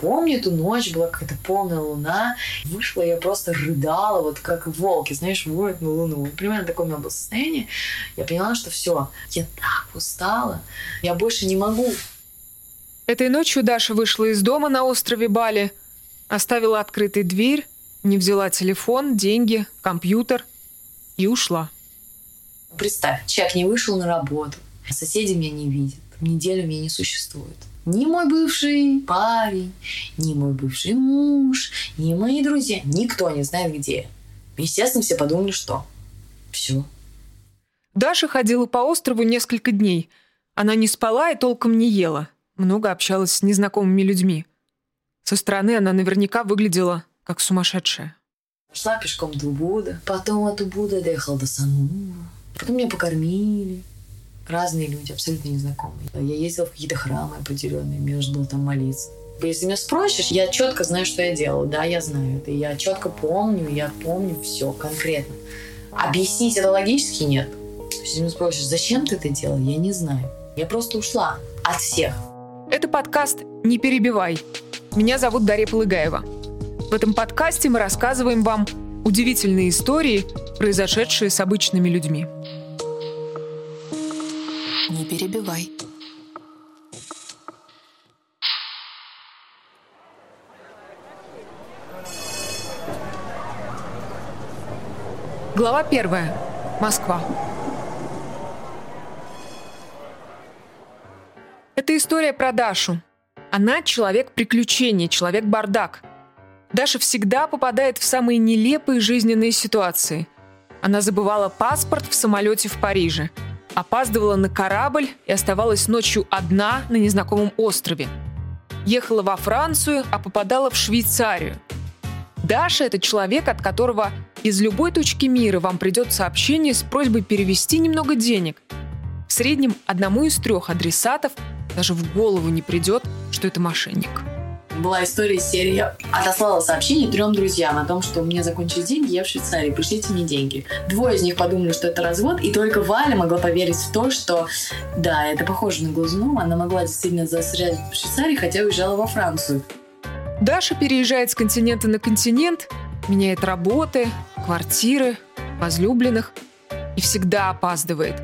помню эту ночь, была какая-то полная луна. Вышла, я просто рыдала, вот как волки, знаешь, воют на луну. Примерно такое у меня было состояние. Я поняла, что все, я так устала, я больше не могу. Этой ночью Даша вышла из дома на острове Бали, оставила открытой дверь, не взяла телефон, деньги, компьютер и ушла. Представь, человек не вышел на работу, соседи меня не видят, неделю меня не существует. Ни мой бывший парень, ни мой бывший муж, ни мои друзья, никто не знает, где. Естественно, все подумали, что все. Даша ходила по острову несколько дней. Она не спала и толком не ела. Много общалась с незнакомыми людьми. Со стороны она наверняка выглядела как сумасшедшая. Шла пешком до Убуда, потом от Убуда доехала до Санура, потом меня покормили, разные люди, абсолютно незнакомые. Я ездила в какие-то храмы определенные, мне нужно было там молиться. Если меня спросишь, я четко знаю, что я делала. Да, я знаю это. Я четко помню, я помню все конкретно. Объяснить это логически нет. Если меня спросишь, зачем ты это делал, я не знаю. Я просто ушла от всех. Это подкаст «Не перебивай». Меня зовут Дарья Полыгаева. В этом подкасте мы рассказываем вам удивительные истории, произошедшие с обычными людьми. Не перебивай. Глава первая. Москва. Это история про Дашу. Она человек приключений, человек бардак. Даша всегда попадает в самые нелепые жизненные ситуации. Она забывала паспорт в самолете в Париже – опаздывала на корабль и оставалась ночью одна на незнакомом острове. Ехала во Францию, а попадала в Швейцарию. Даша – это человек, от которого из любой точки мира вам придет сообщение с просьбой перевести немного денег. В среднем одному из трех адресатов даже в голову не придет, что это мошенник была история серии. Я отослала сообщение трем друзьям о том, что у меня закончились деньги, я в Швейцарии, пришлите мне деньги. Двое из них подумали, что это развод, и только Валя могла поверить в то, что да, это похоже на Глазунова, она могла действительно застрять в Швейцарии, хотя уезжала во Францию. Даша переезжает с континента на континент, меняет работы, квартиры, возлюбленных и всегда опаздывает.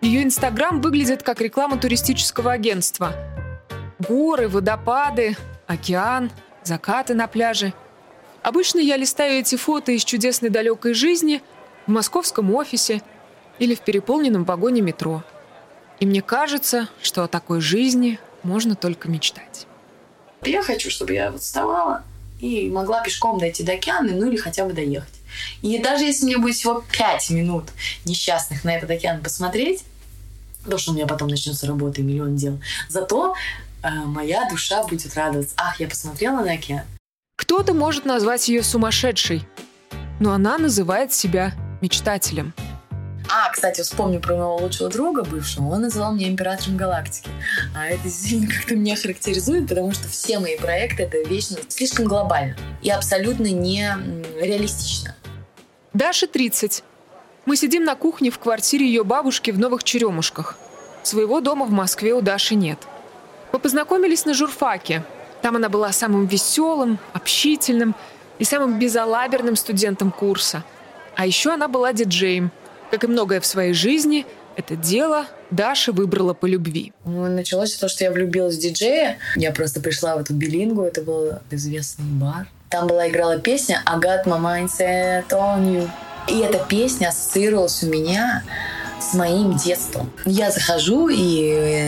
Ее инстаграм выглядит как реклама туристического агентства. Горы, водопады, океан, закаты на пляже. Обычно я листаю эти фото из чудесной далекой жизни в московском офисе или в переполненном вагоне метро. И мне кажется, что о такой жизни можно только мечтать. Я хочу, чтобы я вот вставала и могла пешком дойти до океана, ну или хотя бы доехать. И даже если мне будет всего 5 минут несчастных на этот океан посмотреть, то, что у меня потом начнется работа и миллион дел, зато моя душа будет радоваться. Ах, я посмотрела на океан. Кто-то может назвать ее сумасшедшей, но она называет себя мечтателем. А, кстати, вспомню про моего лучшего друга бывшего. Он называл меня императором галактики. А это сильно как-то меня характеризует, потому что все мои проекты — это вечно слишком глобально и абсолютно не реалистично. Даше 30. Мы сидим на кухне в квартире ее бабушки в Новых Черемушках. Своего дома в Москве у Даши нет — мы познакомились на журфаке. Там она была самым веселым, общительным и самым безалаберным студентом курса. А еще она была диджеем. Как и многое в своей жизни, это дело Даша выбрала по любви. Ну, началось того, что я влюбилась в диджея. Я просто пришла в эту билингу, это был известный бар. Там была играла песня «I got my mindset on you». И эта песня ассоциировалась у меня с моим детством. Я захожу, и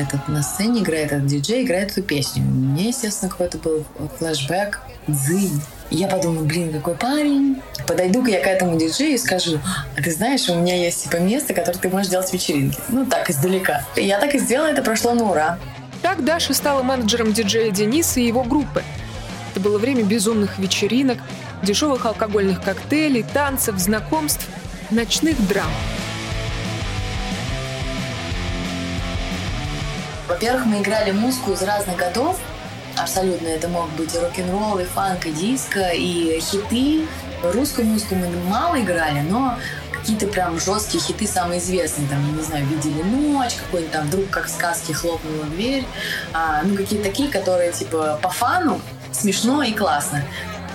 этот, на сцене играет этот диджей, играет эту песню. У меня, естественно, какой-то был флешбэк, дзынь. Я подумала, блин, какой парень. Подойду-ка я к этому диджею и скажу, а ты знаешь, у меня есть типа место, которое ты можешь делать вечеринки. Ну, так, издалека. И я так и сделала, это прошло на ура. Так Даша стала менеджером диджея Дениса и его группы. Это было время безумных вечеринок, дешевых алкогольных коктейлей, танцев, знакомств, ночных драм. Во-первых, мы играли музыку из разных годов. Абсолютно это мог быть и рок-н-ролл, и фанк, и диско, и хиты. Русскую музыку мы мало играли, но какие-то прям жесткие хиты самые известные, там, не знаю, «Видели ночь», какой-нибудь там «Вдруг как в сказке хлопнула дверь», а, ну, какие-то такие, которые, типа, по фану, смешно и классно.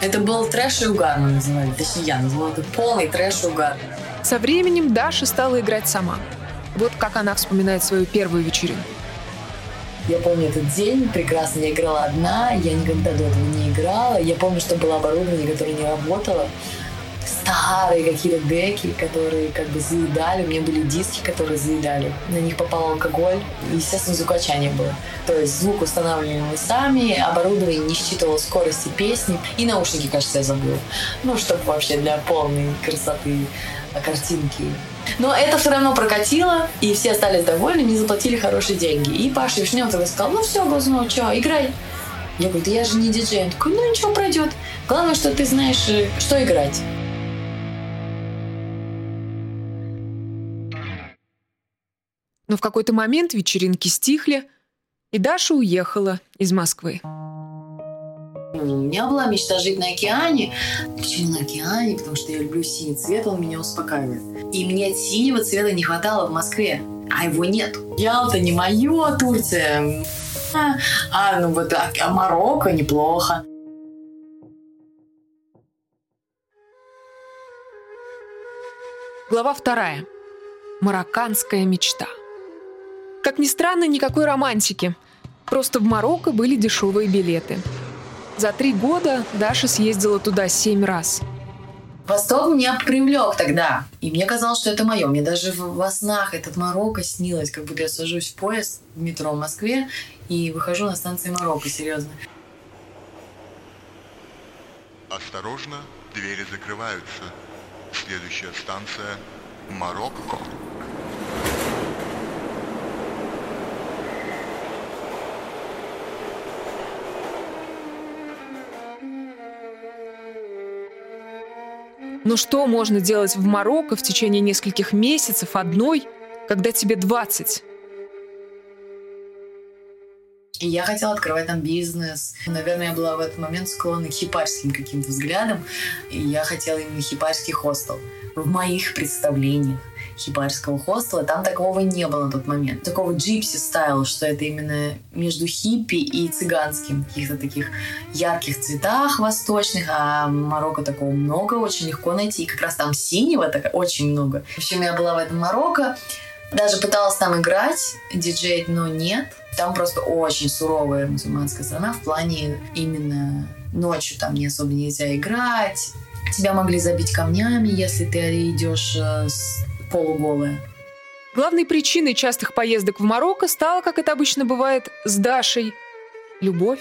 Это был трэш и угар, мы называли. Точнее, я называла это полный трэш и угар. Со временем Даша стала играть сама. Вот как она вспоминает свою первую вечеринку. Я помню этот день прекрасно. Я играла одна, я никогда до этого не играла. Я помню, что было оборудование, которое не работало. Старые какие-то деки, которые как бы заедали. У меня были диски, которые заедали. На них попал алкоголь. Естественно, звукача не было. То есть звук устанавливали мы сами, оборудование не считывало скорости песни. И наушники, кажется, я забыла. Ну, чтобы вообще для полной красоты картинки но это все равно прокатило, и все остались довольны, мне заплатили хорошие деньги. И Паша Вишнев тогда сказал, ну все, Глазунов, что, играй. Я говорю, да я же не диджей. Он такой, ну ничего, пройдет. Главное, что ты знаешь, э, что играть. Но в какой-то момент вечеринки стихли, и Даша уехала из Москвы. У меня была мечта жить на океане. Почему на океане? Потому что я люблю синий цвет, он меня успокаивает. И мне синего цвета не хватало в Москве, а его нет. Ялта не мое, Турция. А, а ну вот а, а Марокко неплохо. Глава вторая. Марокканская мечта. Как ни странно, никакой романтики. Просто в Марокко были дешевые билеты – за три года Даша съездила туда семь раз. Восток меня привлек тогда. И мне казалось, что это мое. Мне даже во снах этот Марокко снилось, как будто я сажусь в поезд в метро в Москве и выхожу на станции Марокко, серьезно. Осторожно, двери закрываются. Следующая станция Марокко. Но что можно делать в Марокко в течение нескольких месяцев одной, когда тебе 20? И я хотела открывать там бизнес. Наверное, я была в этот момент склонна к хипарским каким-то взглядам. И я хотела именно хипарский хостел. В моих представлениях хипарского хостела, там такого не было на тот момент. Такого джипси стайла, что это именно между хиппи и цыганским, каких-то таких ярких цветах восточных, а Марокко такого много, очень легко найти. И как раз там синего так очень много. В общем, я была в этом Марокко, даже пыталась там играть, диджей, но нет. Там просто очень суровая мусульманская страна в плане именно ночью там не особо нельзя играть. Тебя могли забить камнями, если ты идешь э, с полуголая. Главной причиной частых поездок в Марокко стала, как это обычно бывает, с Дашей – любовь.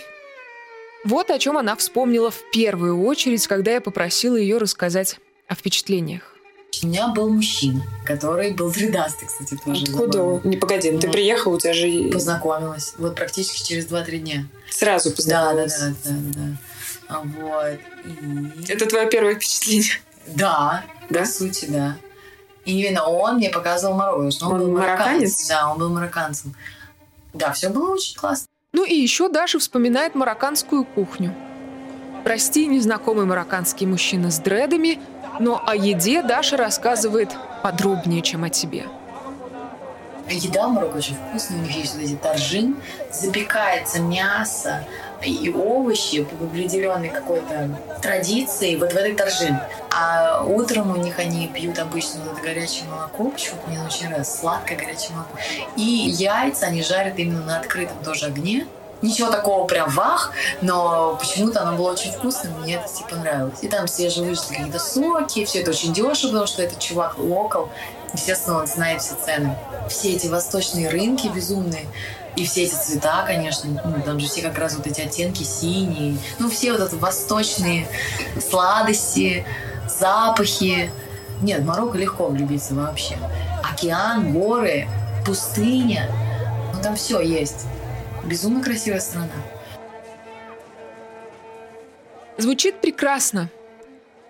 Вот о чем она вспомнила в первую очередь, когда я попросила ее рассказать о впечатлениях. У меня был мужчина, который был дредастый, кстати, тоже. Откуда? Забавно. Не погоди, ну, ты приехала, у тебя же... Познакомилась. Вот практически через 2-3 дня. Сразу познакомилась? Да, да, да, да. да. А вот. И... Это твое первое впечатление? Да, да, по сути, да. И именно он мне показывал Марокко. Он, он был марокканец? Да, он был марокканцем. Да, все было очень классно. Ну и еще Даша вспоминает марокканскую кухню. Прости, незнакомый марокканский мужчина с дредами, но о еде Даша рассказывает подробнее, чем о тебе. Еда в Марокко очень вкусная, у них есть вот эти таржин, запекается мясо, и овощи по определенной какой-то традиции вот в этой торжин. А утром у них они пьют обычно вот это горячее молоко, почему-то мне очень нравится, сладкое горячее молоко. И яйца они жарят именно на открытом тоже огне, Ничего такого прям вах, но почему-то оно было очень вкусным, мне это типа нравилось. И там свежевыжатые какие-то соки, все это очень дешево, потому что этот чувак локал, естественно, он знает все цены. Все эти восточные рынки безумные, и все эти цвета, конечно, ну, там же все как раз вот эти оттенки синие, ну, все вот эти восточные сладости, запахи. Нет, в Марокко легко влюбиться вообще. Океан, горы, пустыня, ну, там все есть. Безумно красивая страна. Звучит прекрасно.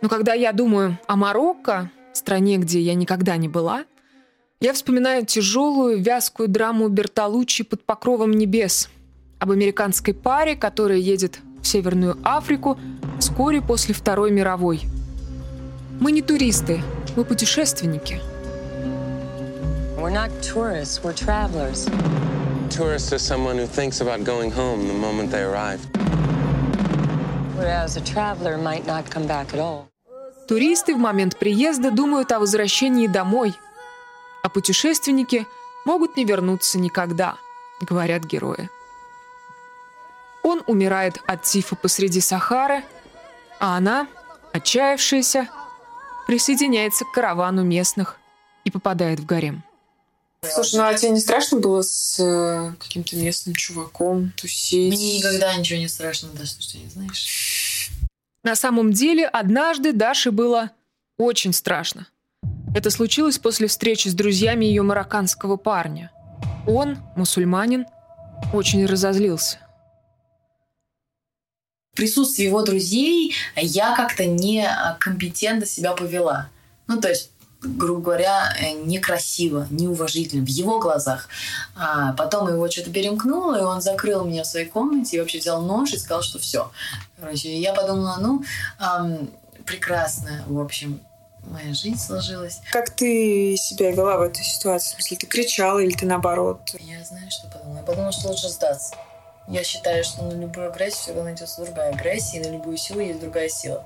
Но когда я думаю о Марокко, стране, где я никогда не была, я вспоминаю тяжелую, вязкую драму Бертолуччи под покровом небес об американской паре, которая едет в Северную Африку вскоре после Второй мировой. Мы не туристы, мы путешественники. We're not tourists, we're travelers. Tourist is someone who thinks about going home the moment they arrive. Туристы в момент приезда думают о возвращении домой, а путешественники могут не вернуться никогда, говорят герои. Он умирает от тифа посреди Сахары, а она, отчаявшаяся, присоединяется к каравану местных и попадает в гарем. Слушай, ну а тебе не страшно было с э, каким-то местным чуваком тусить? Мне никогда ничего не страшно, да, что ты не знаешь. На самом деле, однажды Даше было очень страшно. Это случилось после встречи с друзьями ее марокканского парня. Он, мусульманин, очень разозлился. В присутствии его друзей я как-то некомпетентно себя повела. Ну, то есть грубо говоря, э, некрасиво, неуважительно в его глазах. А потом его что-то перемкнуло, и он закрыл меня в своей комнате и вообще взял нож и сказал, что все. Короче, я подумала, ну, эм, прекрасно, в общем, моя жизнь сложилась. Как ты себя вела в этой ситуации? В смысле, ты кричала или ты наоборот? Я знаю, что подумала. Я подумала, что лучше сдаться. Я считаю, что на любую агрессию всегда найдется другая агрессия, и на любую силу есть другая сила.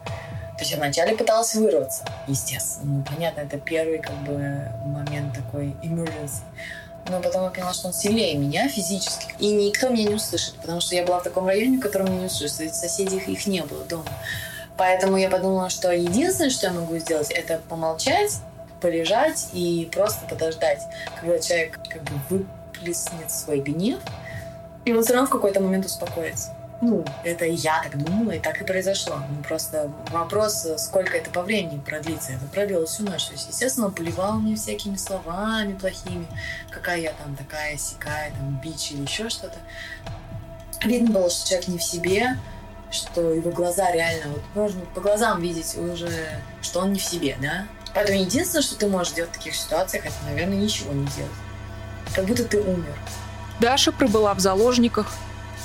То есть я вначале пыталась вырваться, естественно. Ну, понятно, это первый как бы момент такой emergency. Но потом я поняла, что он сильнее меня физически. И никто меня не услышит, потому что я была в таком районе, в котором меня не услышат. Соседей их, их не было дома. Поэтому я подумала, что единственное, что я могу сделать, это помолчать, полежать и просто подождать, когда человек как бы выплеснет свой гнев, и он все равно в какой-то момент успокоится. Ну, это я так думала, и так и произошло. Ну, просто вопрос, сколько это по времени продлится. Это продлилось всю ночь. Естественно, он поливал мне всякими словами плохими. Какая я там такая, сякая, там, бич или еще что-то. Видно было, что человек не в себе, что его глаза реально, вот можно по глазам видеть уже, что он не в себе, да? Поэтому единственное, что ты можешь делать в таких ситуациях, это, наверное, ничего не делать. Как будто ты умер. Даша пробыла в заложниках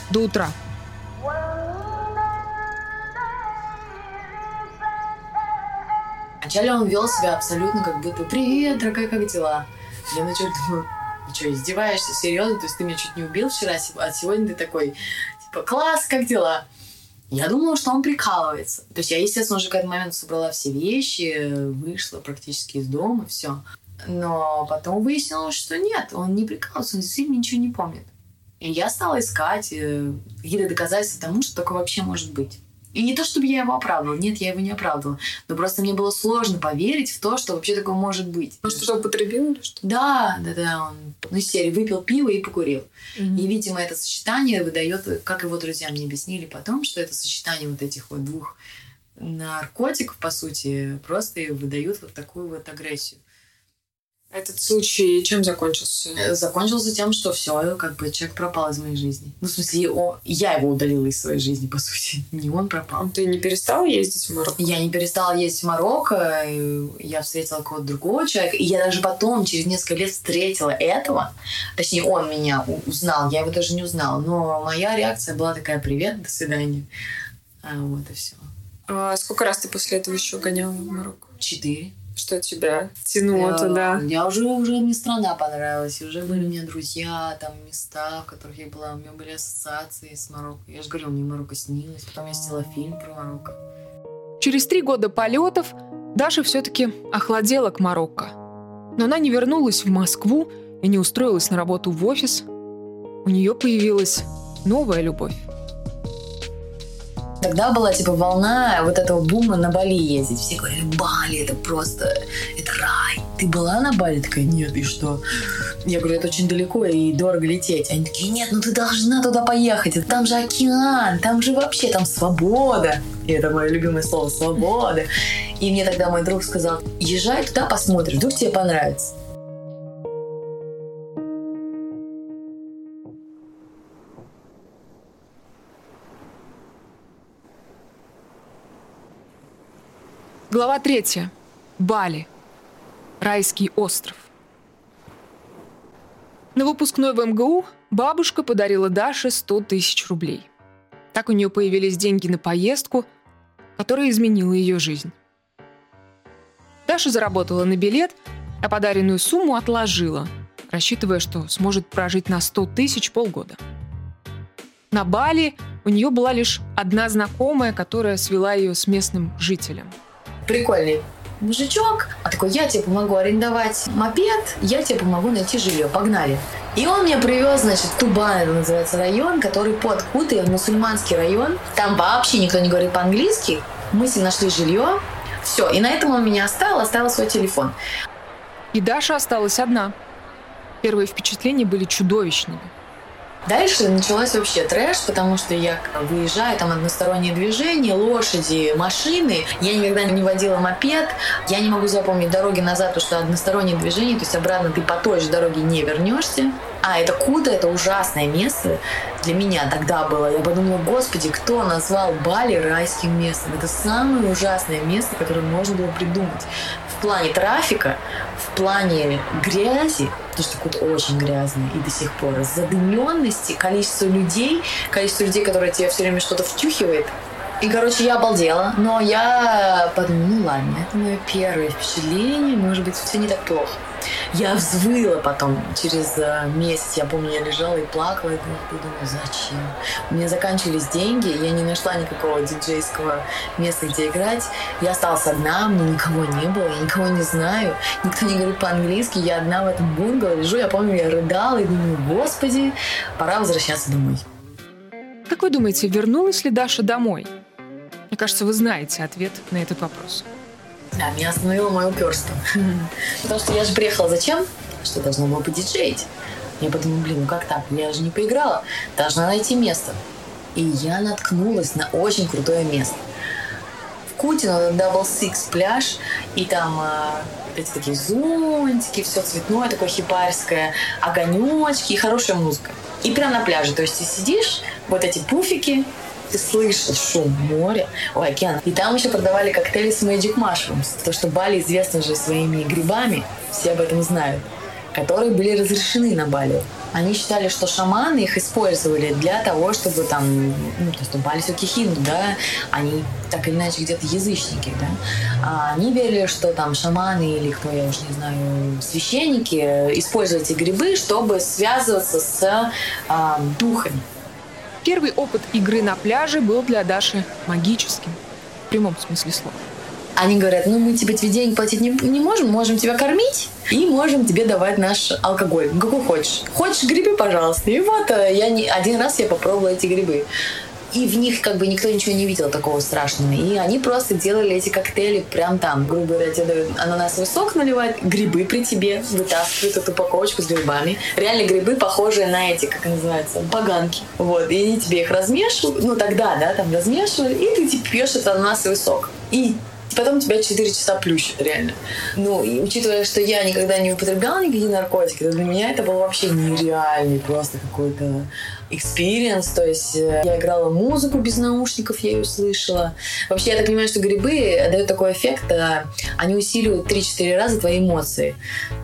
до утра. Вначале он вел себя абсолютно как будто «Привет, дорогая, как дела?» Я начала думаю, ты что, издеваешься? Серьезно? То есть ты меня чуть не убил вчера, а сегодня ты такой, типа, класс, как дела? Я думала, что он прикалывается. То есть я, естественно, уже к этому моменту собрала все вещи, вышла практически из дома, все. Но потом выяснилось, что нет, он не прикалывается, он действительно ничего не помнит. И я стала искать э, какие-то доказательства тому, что такое вообще может быть. И не то, чтобы я его оправдывала. Нет, я его не оправдывала. Но просто мне было сложно поверить в то, что вообще такое может быть. Он что-то употребил или что? Да, да, да. Он, ну, из серии выпил пиво и покурил. Mm-hmm. И, видимо, это сочетание выдает, как его друзья мне объяснили потом, что это сочетание вот этих вот двух наркотиков, по сути, просто выдают вот такую вот агрессию. Этот случай чем закончился? Э, закончился тем, что все, как бы человек пропал из моей жизни. Ну, в смысле, о, я его удалила из своей жизни, по сути. Не он пропал. Ты не перестала ездить в Марокко? Я не перестала ездить в Марокко. Я встретила кого-то другого человека. И я даже потом, через несколько лет, встретила этого. Точнее, он меня узнал. Я его даже не узнала. Но моя реакция была такая, привет, до свидания. А, вот и все. А сколько раз ты после этого еще гоняла в Марокко? Четыре что тебя тянуло я, туда? Я уже, уже мне страна понравилась, уже были у меня друзья, там места, в которых я была, у меня были ассоциации с Марокко. Я же говорила, мне Марокко снилось, потом я сняла фильм про Марокко. Через три года полетов Даша все-таки охладела к Марокко. Но она не вернулась в Москву и не устроилась на работу в офис. У нее появилась новая любовь. Тогда была типа волна вот этого бума на Бали ездить. Все говорили, Бали, это просто, это рай. Ты была на Бали? Такая, нет, и что? Я говорю, это очень далеко и дорого лететь. Они такие, нет, ну ты должна туда поехать. Там же океан, там же вообще там свобода. И это мое любимое слово, свобода. И мне тогда мой друг сказал, езжай туда, посмотришь, вдруг тебе понравится. Глава третья. Бали. Райский остров. На выпускной в МГУ бабушка подарила Даше 100 тысяч рублей. Так у нее появились деньги на поездку, которая изменила ее жизнь. Даша заработала на билет, а подаренную сумму отложила, рассчитывая, что сможет прожить на 100 тысяч полгода. На Бали У нее была лишь одна знакомая, которая свела ее с местным жителем. Прикольный мужичок, а такой, я тебе помогу арендовать мопед, я тебе помогу найти жилье, погнали. И он мне привез, значит, Тубан, это называется район, который под Кутой, мусульманский район. Там вообще никто не говорит по-английски. Мы с ним нашли жилье, все, и на этом он меня оставил, оставил свой телефон. И Даша осталась одна. Первые впечатления были чудовищными. Дальше началось вообще трэш, потому что я выезжаю, там одностороннее движение, лошади, машины. Я никогда не водила мопед. Я не могу запомнить дороги назад, потому что одностороннее движение, то есть обратно ты по той же дороге не вернешься. А, это Куда, это ужасное место для меня тогда было. Я подумала, господи, кто назвал Бали райским местом? Это самое ужасное место, которое можно было придумать. В плане трафика, в плане грязи, потому что Кут очень грязный и до сих пор, задыменности, количество людей, количество людей, которые тебе все время что-то втюхивает, и, короче, я обалдела, но я подумала, ну ладно, это мое первое впечатление, может быть, все не так плохо. Я взвыла потом, через э, месяц, я помню, я лежала и плакала, и думала, зачем? У меня заканчивались деньги, я не нашла никакого диджейского места, где играть. Я осталась одна, мне никого не было, я никого не знаю, никто не говорит по-английски, я одна в этом бунгало лежу, я помню, я рыдала и думаю, господи, пора возвращаться домой. Как вы думаете, вернулась ли Даша домой? Мне кажется, вы знаете ответ на этот вопрос. Да, меня остановило мое упорство. Потому что я же приехала зачем? Что должна была подиджеить. Я подумала, блин, ну как так? Я же не поиграла. Должна найти место. И я наткнулась на очень крутое место. В Кутино Double Six пляж, и там э, эти такие зонтики, все цветное, такое хипарское, огонечки и хорошая музыка. И прямо на пляже. То есть ты сидишь, вот эти пуфики, ты слышишь шум моря, ой, океана. И там еще продавали коктейли с Magic Mushrooms, потому что Бали известна же своими грибами, все об этом знают, которые были разрешены на Бали. Они считали, что шаманы их использовали для того, чтобы там, ну, то есть Бали все-таки хинду, да, они так или иначе где-то язычники, да, а они верили, что там шаманы или кто, я уже не знаю, священники используют эти грибы, чтобы связываться с а, духами. Первый опыт игры на пляже был для Даши магическим. В прямом смысле слова. Они говорят, ну мы тебе тебе денег платить не, не можем, можем тебя кормить и можем тебе давать наш алкоголь, какой хочешь. Хочешь грибы, пожалуйста. И вот э, я не, один раз я попробовала эти грибы и в них как бы никто ничего не видел такого страшного. И они просто делали эти коктейли прям там. Грубо говоря, тебе дают ананасовый сок наливают, грибы при тебе, вытаскивают эту упаковочку с грибами. Реально грибы похожие на эти, как называется, поганки. Вот, и они тебе их размешивают, ну тогда, да, там размешивали, и ты типа пьешь этот ананасовый сок. И потом тебя 4 часа плющит, реально. Ну, и учитывая, что я никогда не употребляла никакие наркотики, то для меня это был вообще нереальный просто какой-то experience, то есть э, я играла музыку без наушников, я ее слышала. Вообще, я так понимаю, что грибы дают такой эффект, э, они усиливают 3-4 раза твои эмоции.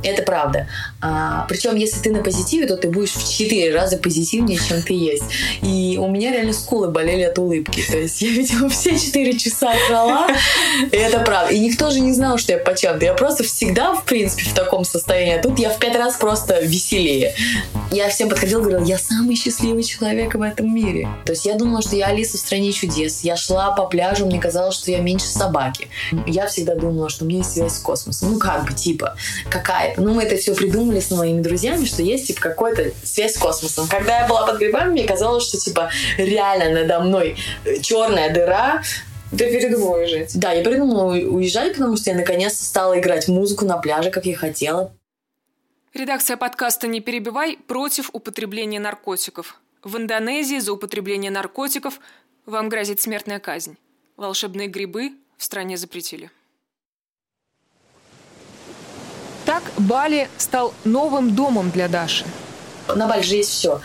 Это правда. А, причем, если ты на позитиве, то ты будешь в 4 раза позитивнее, чем ты есть. И у меня реально скулы болели от улыбки. То есть я, видимо, все 4 часа брала. И это правда. И никто же не знал, что я почем Я просто всегда, в принципе, в таком состоянии. А тут я в 5 раз просто веселее. Я всем подходила, говорила, я самый счастливый счастливый человек в этом мире. То есть я думала, что я Алиса в стране чудес. Я шла по пляжу, мне казалось, что я меньше собаки. Я всегда думала, что у меня есть связь с космосом. Ну, как бы, типа, какая-то. Ну, мы это все придумали с моими друзьями, что есть, типа, какая-то связь с космосом. Когда я была под грибами, мне казалось, что, типа, реально надо мной черная дыра, ты передумала уезжать? Да, я передумала уезжать, потому что я наконец-то стала играть музыку на пляже, как я хотела. Редакция подкаста «Не перебивай» против употребления наркотиков. В Индонезии за употребление наркотиков вам грозит смертная казнь. Волшебные грибы в стране запретили. Так Бали стал новым домом для Даши. На Бали же есть все.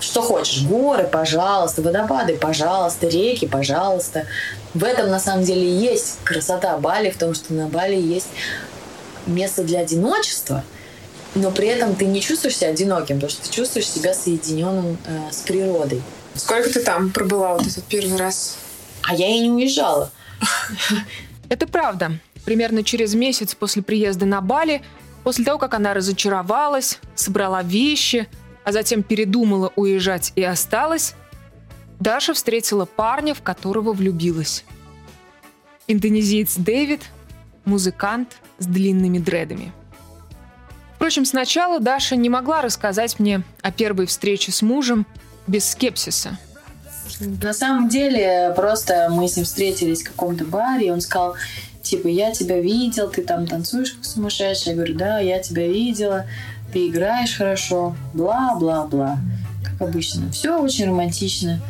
Что хочешь. Горы, пожалуйста. Водопады, пожалуйста. Реки, пожалуйста. В этом, на самом деле, есть красота Бали, в том, что на Бали есть место для одиночества – но при этом ты не чувствуешь себя одиноким, потому что ты чувствуешь себя соединенным э, с природой. Сколько ты там пробыла вот этот первый раз? А я и не уезжала. Это правда. Примерно через месяц после приезда на Бали, после того, как она разочаровалась, собрала вещи, а затем передумала уезжать и осталась, Даша встретила парня, в которого влюбилась. Индонезиец Дэвид – музыкант с длинными дредами. Впрочем, сначала Даша не могла рассказать мне о первой встрече с мужем без скепсиса. На самом деле, просто мы с ним встретились в каком-то баре, и он сказал, типа, я тебя видел, ты там танцуешь как сумасшедшая. Я говорю, да, я тебя видела, ты играешь хорошо, бла-бла-бла. Как обычно. Все очень романтично.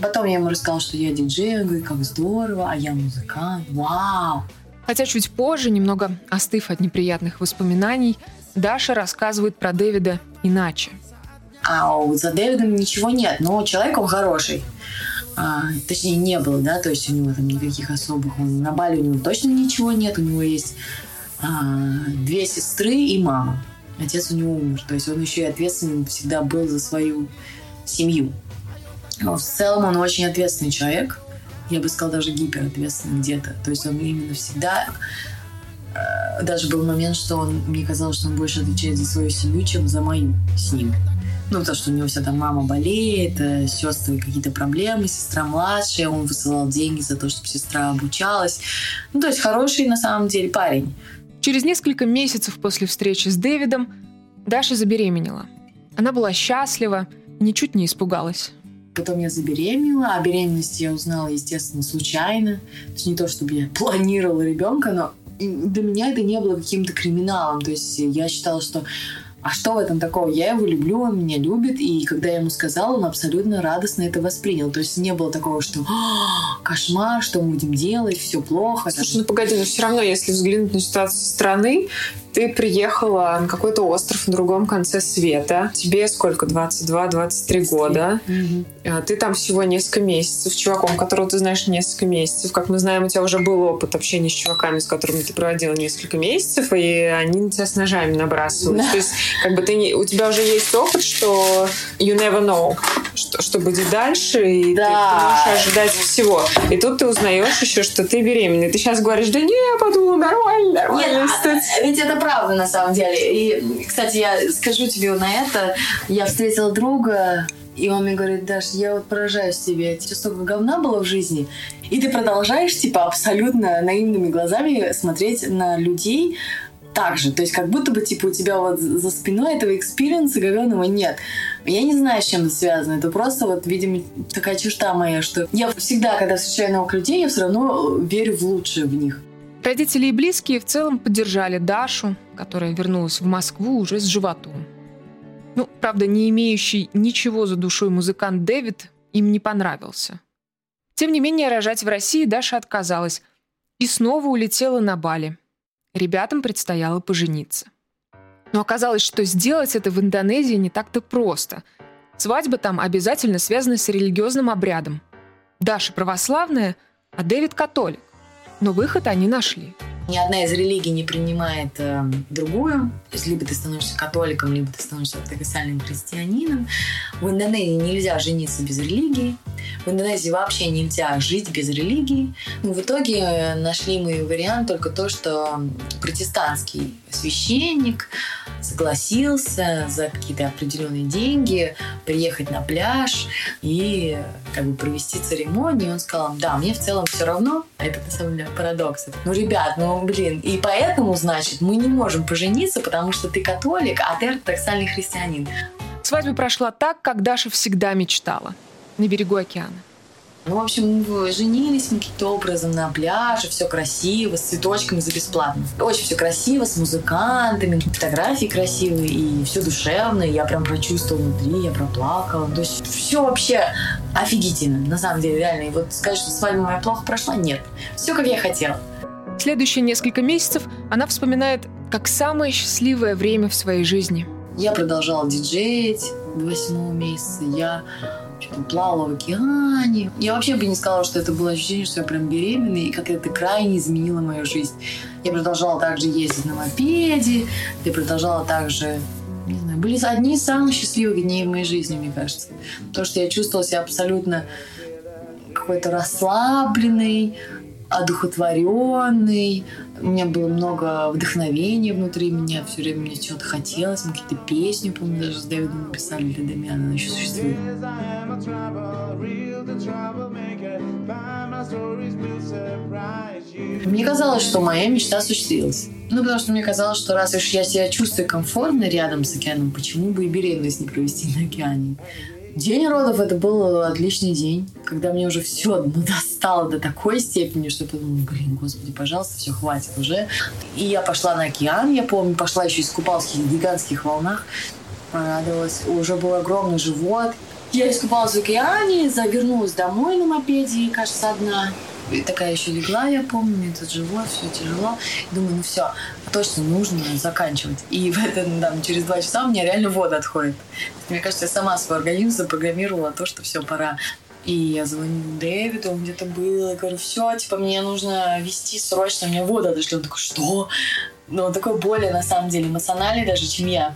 Потом я ему рассказала, что я диджей, он говорит, как здорово, а я музыкант, вау. Хотя чуть позже, немного остыв от неприятных воспоминаний, Даша рассказывает про Дэвида иначе. А за Дэвидом ничего нет, но человек он хороший. А, точнее, не было, да, то есть у него там никаких особых, он, на Бали у него точно ничего нет, у него есть а, две сестры и мама. Отец у него умер, то есть он еще и ответственным всегда был за свою семью. Но в целом он очень ответственный человек. Я бы сказала, даже гиперответственный где-то. То есть он именно всегда... Даже был момент, что он, мне казалось, что он больше отвечает за свою семью, чем за мою с ним. Ну, то, что у него вся там мама болеет, э, сестры какие-то проблемы, сестра младшая, он высылал деньги за то, чтобы сестра обучалась. Ну, то есть хороший на самом деле парень. Через несколько месяцев после встречи с Дэвидом Даша забеременела. Она была счастлива, ничуть не испугалась. Потом я забеременела, а беременность я узнала, естественно, случайно. То есть не то, чтобы я планировала ребенка, но для меня это не было каким-то криминалом. То есть я считала, что а что в этом такого? Я его люблю, он меня любит, и когда я ему сказала, он абсолютно радостно это воспринял. То есть не было такого, что «А, кошмар, что мы будем делать, все плохо. Слушай, ну погоди, но все равно, если взглянуть на ситуацию со стороны, ты приехала на какой-то остров на другом конце света. Тебе сколько? 22-23 года. Угу. Ты там всего несколько месяцев с чуваком, которого ты знаешь несколько месяцев. Как мы знаем, у тебя уже был опыт общения с чуваками, с которыми ты проводила несколько месяцев, и они на тебя с ножами набрасывают. Да. То есть, как бы ты не, у тебя уже есть опыт, что you never know, что, что будет дальше, и да. ты, ты можешь ожидать всего. И тут ты узнаешь еще, что ты беременна. Ты сейчас говоришь, да не, я подумала, нормально, нормально. Нет, а, ведь это правда на самом деле. И, кстати, я скажу тебе на это. Я встретила друга, и он мне говорит, Даш, я вот поражаюсь тебе. Тебе столько говна было в жизни, и ты продолжаешь, типа, абсолютно наивными глазами смотреть на людей так же. То есть как будто бы, типа, у тебя вот за спиной этого experience а говенного нет. Я не знаю, с чем это связано. Это просто вот, видимо, такая черта моя, что я всегда, когда встречаю новых людей, я все равно верю в лучшее в них. Родители и близкие в целом поддержали Дашу, которая вернулась в Москву уже с животом. Ну, правда, не имеющий ничего за душой музыкант Дэвид им не понравился. Тем не менее, рожать в России Даша отказалась и снова улетела на Бали. Ребятам предстояло пожениться. Но оказалось, что сделать это в Индонезии не так-то просто. Свадьба там обязательно связана с религиозным обрядом. Даша православная, а Дэвид католик но выход они нашли. Ни одна из религий не принимает э, другую. То есть либо ты становишься католиком, либо ты становишься ортодоксальным христианином. В Индонезии нельзя жениться без религии. В Индонезии вообще нельзя жить без религии. Но в итоге э, нашли мы вариант только то, что протестантский священник согласился за какие-то определенные деньги приехать на пляж и как бы провести церемонию. Он сказал, да, мне в целом все равно. Это на самом деле парадокс. Ну, ребят, ну, блин, и поэтому, значит, мы не можем пожениться, потому что ты католик, а ты ортодоксальный христианин. Свадьба прошла так, как Даша всегда мечтала. На берегу океана. Ну, в общем, женились мы каким-то образом на пляже, все красиво, с цветочками за бесплатно. Очень все красиво, с музыкантами, фотографии красивые, и все душевно. Я прям прочувствовала внутри, я проплакала. То есть все вообще офигительно, на самом деле, реально. И вот сказать, что свадьба моя плохо прошла, нет. Все, как я хотела. Следующие несколько месяцев она вспоминает как самое счастливое время в своей жизни. Я продолжала диджеить до восьмого месяца. Я что-то плавала в океане. Я вообще бы не сказала, что это было ощущение, что я прям беременна, и как это крайне изменило мою жизнь. Я продолжала также ездить на мопеде, я продолжала также не знаю, были одни из самых счастливых дней в моей жизни, мне кажется. То, что я чувствовала себя абсолютно какой-то расслабленный, одухотворенный. У меня было много вдохновения внутри меня, все время мне чего-то хотелось. Мы какие-то песни, помню, даже с Дэвидом написали для Дамиана, она еще существует. Мне казалось, что моя мечта осуществилась. Ну, потому что мне казалось, что раз уж я себя чувствую комфортно рядом с океаном, почему бы и беременность не провести на океане? День родов это был отличный день, когда мне уже все ну, достало до такой степени, что я подумала, блин, господи, пожалуйста, все, хватит уже. И я пошла на океан, я помню, пошла еще искупалась в гигантских волнах, порадовалась. Уже был огромный живот. Я искупалась в океане, завернулась домой на мопеде, кажется, одна. И такая еще легла, я помню, тут живот, все тяжело. Думаю, ну все, точно нужно заканчивать. И в это, ну, там, через два часа у меня реально вода отходит. Мне кажется, я сама свой организм запрограммировала то, что все, пора. И я звоню Дэвиду, он где-то был, и говорю, все, типа, мне нужно вести срочно, меня вода дошли. Он такой, что? Ну, он такой более, на самом деле, эмоциональный даже, чем я.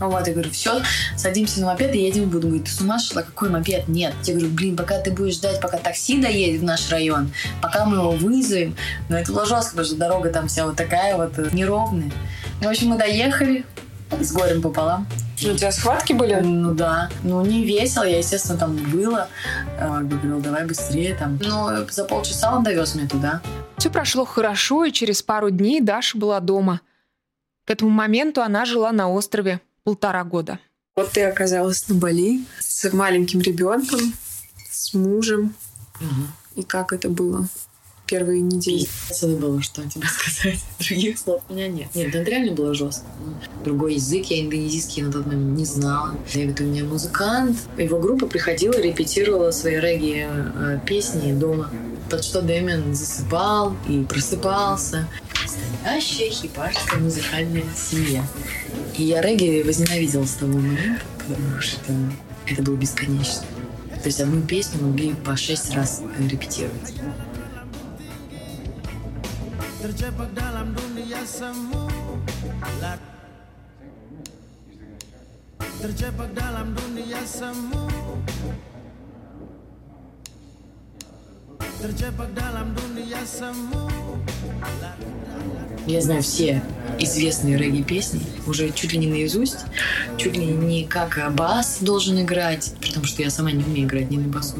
Вот, я говорю, все, садимся на мопед и едем в Буду. Говорит, ты с ума шла? Какой мопед? Нет. Я говорю, блин, пока ты будешь ждать, пока такси доедет в наш район, пока мы его вызовем. Но это было жестко, потому что дорога там вся вот такая вот э, неровная. В общем, мы доехали с горем пополам. У тебя схватки были? Ну да. Ну не весело, я, естественно, там было. Как бы говорил, давай быстрее там. Ну, за полчаса он довез меня туда. Все прошло хорошо, и через пару дней Даша была дома. К этому моменту она жила на острове полтора года. Вот ты оказалась на Бали с маленьким ребенком, с мужем. Угу. И как это было? Первые недели. Это было, что тебе сказать. Других слов у меня нет. Нет, это реально было жестко. Другой язык я индонезийский на тот момент не знала. Дэвид у меня музыкант. Его группа приходила, репетировала свои регги-песни дома. Под что Дэмин засыпал и просыпался. Настоящая хипарская музыкальная семья. И я регги возненавидела с того момента, потому что это было бесконечно. То есть одну песню могли по шесть раз репетировать. Terjebak dalam dunia semu. Я знаю все известные регги-песни, уже чуть ли не наизусть, чуть ли не как бас должен играть, потому что я сама не умею играть ни на басу,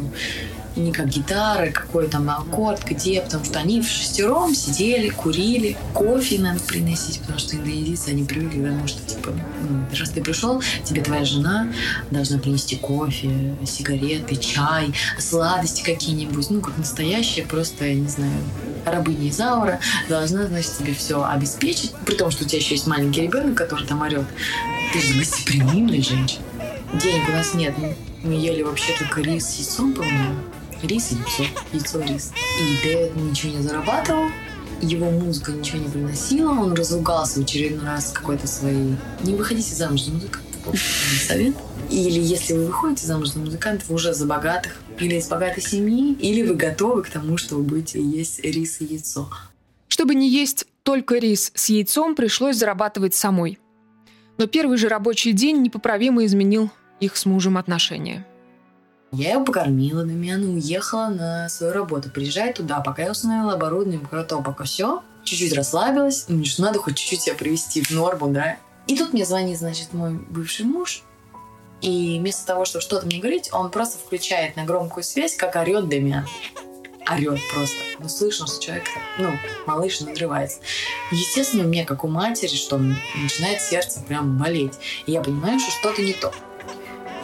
не как гитара, какой там аккорд, где, потому что они в шестером сидели, курили, кофе надо приносить, потому что индонезийцы, они привыкли к что, типа, ну, раз ты пришел, тебе твоя жена должна принести кофе, сигареты, чай, сладости какие-нибудь, ну, как настоящая, просто, я не знаю, рабыня Изаура должна, значит, тебе все обеспечить, при том, что у тебя еще есть маленький ребенок, который там орет. Ты же гостеприимная женщина. Денег у нас нет. Мы ели вообще только рис с яйцом, по-моему. Рис и яйцо. Яйцо, рис. И Дэвид ничего не зарабатывал. Его музыка ничего не приносила. Он разругался в очередной раз какой-то своей... Не выходите замуж за музыканта. Совет. Или если вы выходите замуж за музыкантов, вы уже за богатых. Или из богатой семьи. Или вы готовы к тому, чтобы быть и есть рис и яйцо. Чтобы не есть только рис с яйцом, пришлось зарабатывать самой. Но первый же рабочий день непоправимо изменил их с мужем отношения. Я ее покормила, Дамиана уехала на свою работу. Приезжает туда, пока я установила оборудование, пока то, пока все. Чуть-чуть расслабилась. Мне же надо хоть чуть-чуть себя привести в норму, да? И тут мне звонит, значит, мой бывший муж. И вместо того, чтобы что-то мне говорить, он просто включает на громкую связь, как орет Дамиан. Орет просто. Ну, слышно, что человек, ну, малыш надрывается. Естественно, меня, как у матери, что начинает сердце прям болеть. И я понимаю, что что-то не то.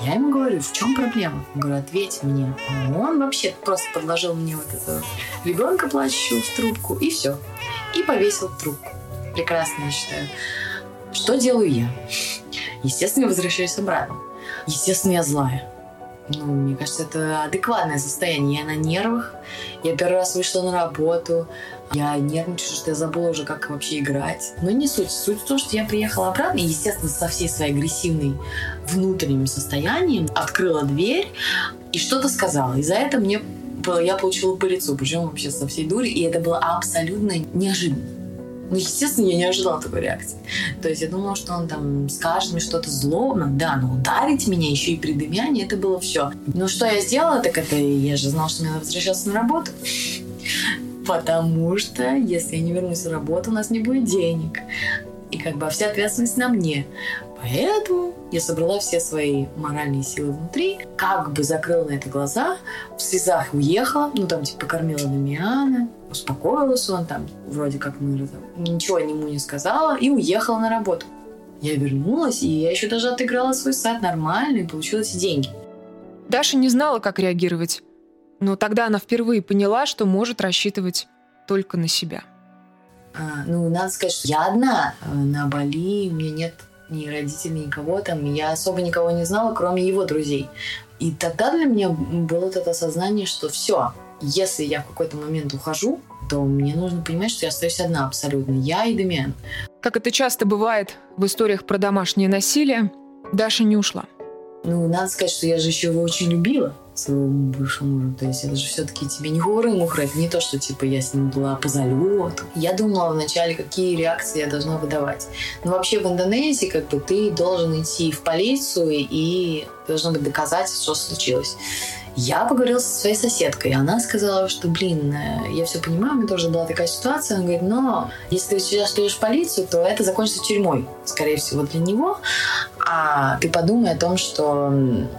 Я ему говорю, в чем проблема? Я говорю, ответь мне. Он вообще просто подложил мне вот этого ребенка плачущего в трубку, и все. И повесил трубку. Прекрасно, я считаю. Что делаю я? Естественно, я возвращаюсь обратно. Естественно, я злая. Ну, мне кажется, это адекватное состояние. Я на нервах. Я первый раз вышла на работу. Я нервничаю, что я забыла уже, как вообще играть. Но не суть. Суть в том, что я приехала обратно, и, естественно, со всей своей агрессивной внутренним состоянием открыла дверь и что-то сказала. И за это мне я получила по лицу, причем вообще со всей дури, и это было абсолютно неожиданно. Ну, естественно, я не ожидала такой реакции. То есть я думала, что он там скажет мне что-то злобно, да, но ударить меня еще и при дымяне, это было все. Но что я сделала, так это я же знала, что мне надо возвращаться на работу. Потому что если я не вернусь на работу, у нас не будет денег. И как бы вся ответственность на мне. Поэтому я собрала все свои моральные силы внутри, как бы закрыла на это глаза, в слезах уехала, ну там типа покормила Дамиана, успокоилась он там, вроде как мы ничего ему не сказала, и уехала на работу. Я вернулась, и я еще даже отыграла свой сад нормально и получила эти деньги. Даша не знала, как реагировать. Но тогда она впервые поняла, что может рассчитывать только на себя. А, ну, надо сказать, что я одна э, на Бали, у меня нет ни родителей, никого там, я особо никого не знала, кроме его друзей. И тогда для меня было вот это осознание, что все, если я в какой-то момент ухожу, то мне нужно понимать, что я остаюсь одна абсолютно, я и Демиан. Как это часто бывает в историях про домашнее насилие, Даша не ушла. Ну, надо сказать, что я же еще его очень любила своего бывшего мужа. То есть это же все-таки тебе не горы мухры, это не то, что типа я с ним была по залету. Я думала вначале, какие реакции я должна выдавать. Но вообще в Индонезии как бы ты должен идти в полицию и быть доказать, что случилось. Я поговорила со своей соседкой, и она сказала, что, блин, э, я все понимаю, меня тоже была такая ситуация. Она говорит, но если ты сейчас в полицию, то это закончится тюрьмой, скорее всего, для него. А ты подумай о том, что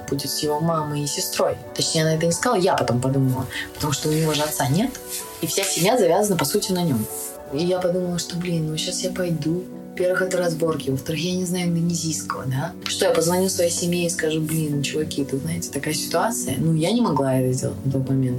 будет с его мамой и сестрой. Точнее, она это не сказала, я потом подумала, потому что у него же отца нет, и вся семья завязана, по сути, на нем. И я подумала, что, блин, ну сейчас я пойду, во-первых, это разборки. Во-вторых, я не знаю индонезийского, да. Что, я позвоню своей семье и скажу, блин, чуваки, тут, знаете, такая ситуация. Ну, я не могла это сделать на тот момент.